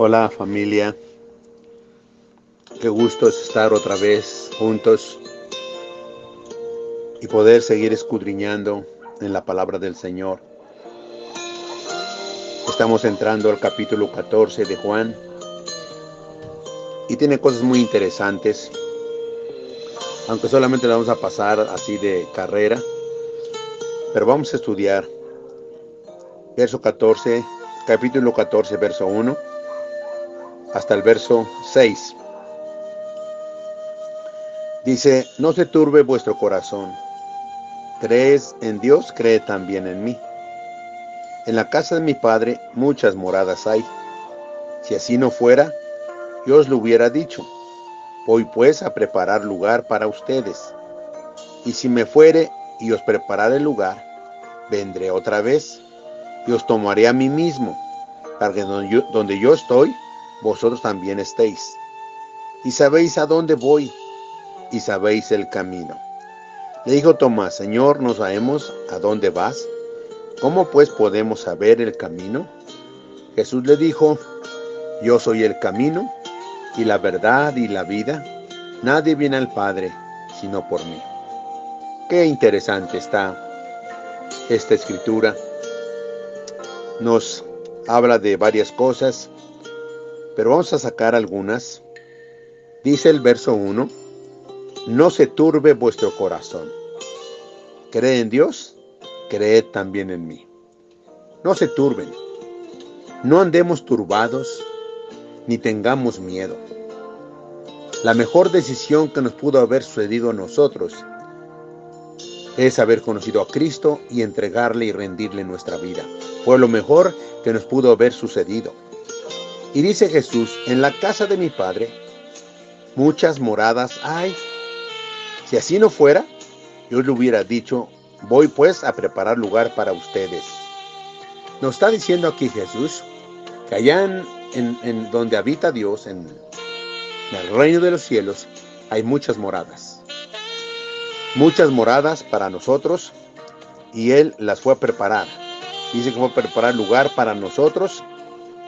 Hola familia, qué gusto es estar otra vez juntos y poder seguir escudriñando en la palabra del Señor. Estamos entrando al capítulo 14 de Juan y tiene cosas muy interesantes, aunque solamente la vamos a pasar así de carrera, pero vamos a estudiar verso 14, capítulo 14, verso 1 hasta el verso 6. Dice, no se turbe vuestro corazón. Crees en Dios, cree también en mí. En la casa de mi Padre muchas moradas hay. Si así no fuera, yo os lo hubiera dicho. Voy pues a preparar lugar para ustedes. Y si me fuere y os prepararé lugar, vendré otra vez y os tomaré a mí mismo, para que donde yo, donde yo estoy, vosotros también estéis. Y sabéis a dónde voy, y sabéis el camino. Le dijo Tomás, Señor, no sabemos a dónde vas. ¿Cómo pues podemos saber el camino? Jesús le dijo, Yo soy el camino y la verdad y la vida. Nadie viene al Padre sino por mí. Qué interesante está esta escritura. Nos habla de varias cosas pero vamos a sacar algunas. Dice el verso 1, no se turbe vuestro corazón. Cree en Dios, creed también en mí. No se turben, no andemos turbados, ni tengamos miedo. La mejor decisión que nos pudo haber sucedido a nosotros es haber conocido a Cristo y entregarle y rendirle nuestra vida. Fue lo mejor que nos pudo haber sucedido. Y dice Jesús, en la casa de mi Padre muchas moradas hay. Si así no fuera, yo le hubiera dicho, voy pues a preparar lugar para ustedes. Nos está diciendo aquí Jesús que allá en, donde habita Dios, en, en el reino de los cielos, hay muchas moradas. Muchas moradas para nosotros y Él las fue a preparar. Dice que fue a preparar lugar para nosotros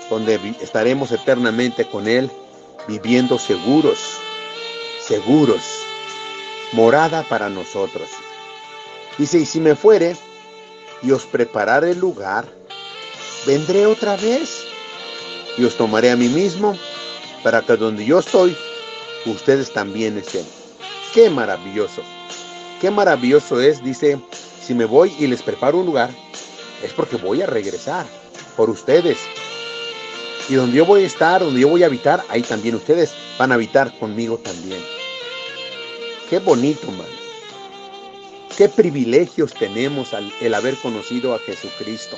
donde estaremos eternamente con Él, viviendo seguros, seguros, morada para nosotros. Dice, y si me fuere y os prepararé el lugar, vendré otra vez y os tomaré a mí mismo para que donde yo estoy, ustedes también estén. Qué maravilloso, qué maravilloso es, dice, si me voy y les preparo un lugar, es porque voy a regresar por ustedes, y donde yo voy a estar, donde yo voy a habitar, ahí también ustedes van a habitar conmigo también. Qué bonito, man. Qué privilegios tenemos al el haber conocido a Jesucristo.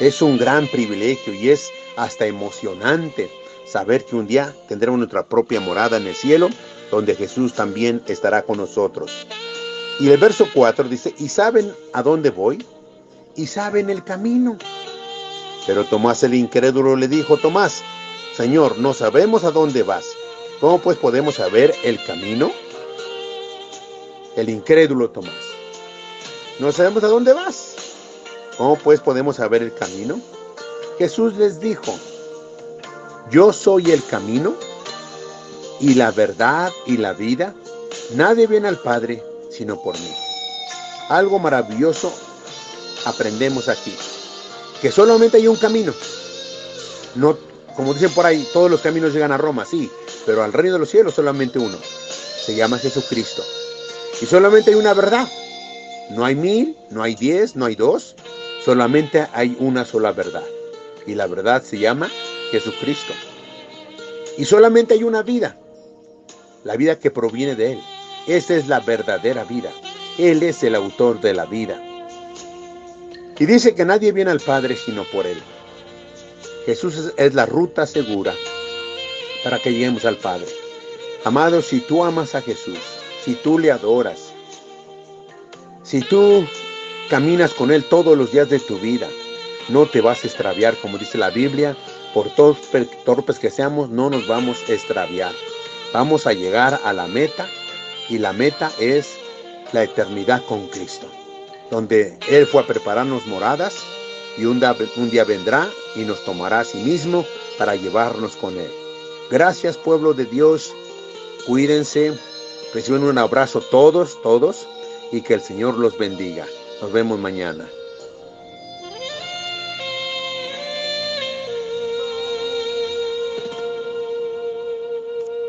Es un gran privilegio y es hasta emocionante saber que un día tendremos nuestra propia morada en el cielo, donde Jesús también estará con nosotros. Y el verso 4 dice, ¿y saben a dónde voy? ¿Y saben el camino? Pero Tomás el incrédulo le dijo, Tomás, Señor, no sabemos a dónde vas. ¿Cómo pues podemos saber el camino? El incrédulo Tomás, no sabemos a dónde vas. ¿Cómo pues podemos saber el camino? Jesús les dijo, yo soy el camino y la verdad y la vida. Nadie viene al Padre sino por mí. Algo maravilloso aprendemos aquí que solamente hay un camino. No, como dicen por ahí, todos los caminos llegan a Roma, sí, pero al reino de los cielos solamente uno. Se llama Jesucristo. Y solamente hay una verdad. No hay mil, no hay diez, no hay dos. Solamente hay una sola verdad. Y la verdad se llama Jesucristo. Y solamente hay una vida. La vida que proviene de Él. Esa es la verdadera vida. Él es el autor de la vida. Y dice que nadie viene al Padre sino por Él. Jesús es, la ruta segura para que lleguemos al Padre. Amado, si tú amas a Jesús, si tú le adoras, si tú caminas con Él todos los días de tu vida, no te vas a extraviar, como dice la Biblia, por torpes que seamos, no nos vamos a extraviar. Vamos a llegar a la meta y la meta es la eternidad con Cristo donde Él fue a prepararnos moradas y un día, vendrá y nos tomará a sí mismo para llevarnos con Él. Gracias pueblo de Dios, cuídense, reciben un abrazo todos, todos, y que el Señor los bendiga. Nos vemos mañana.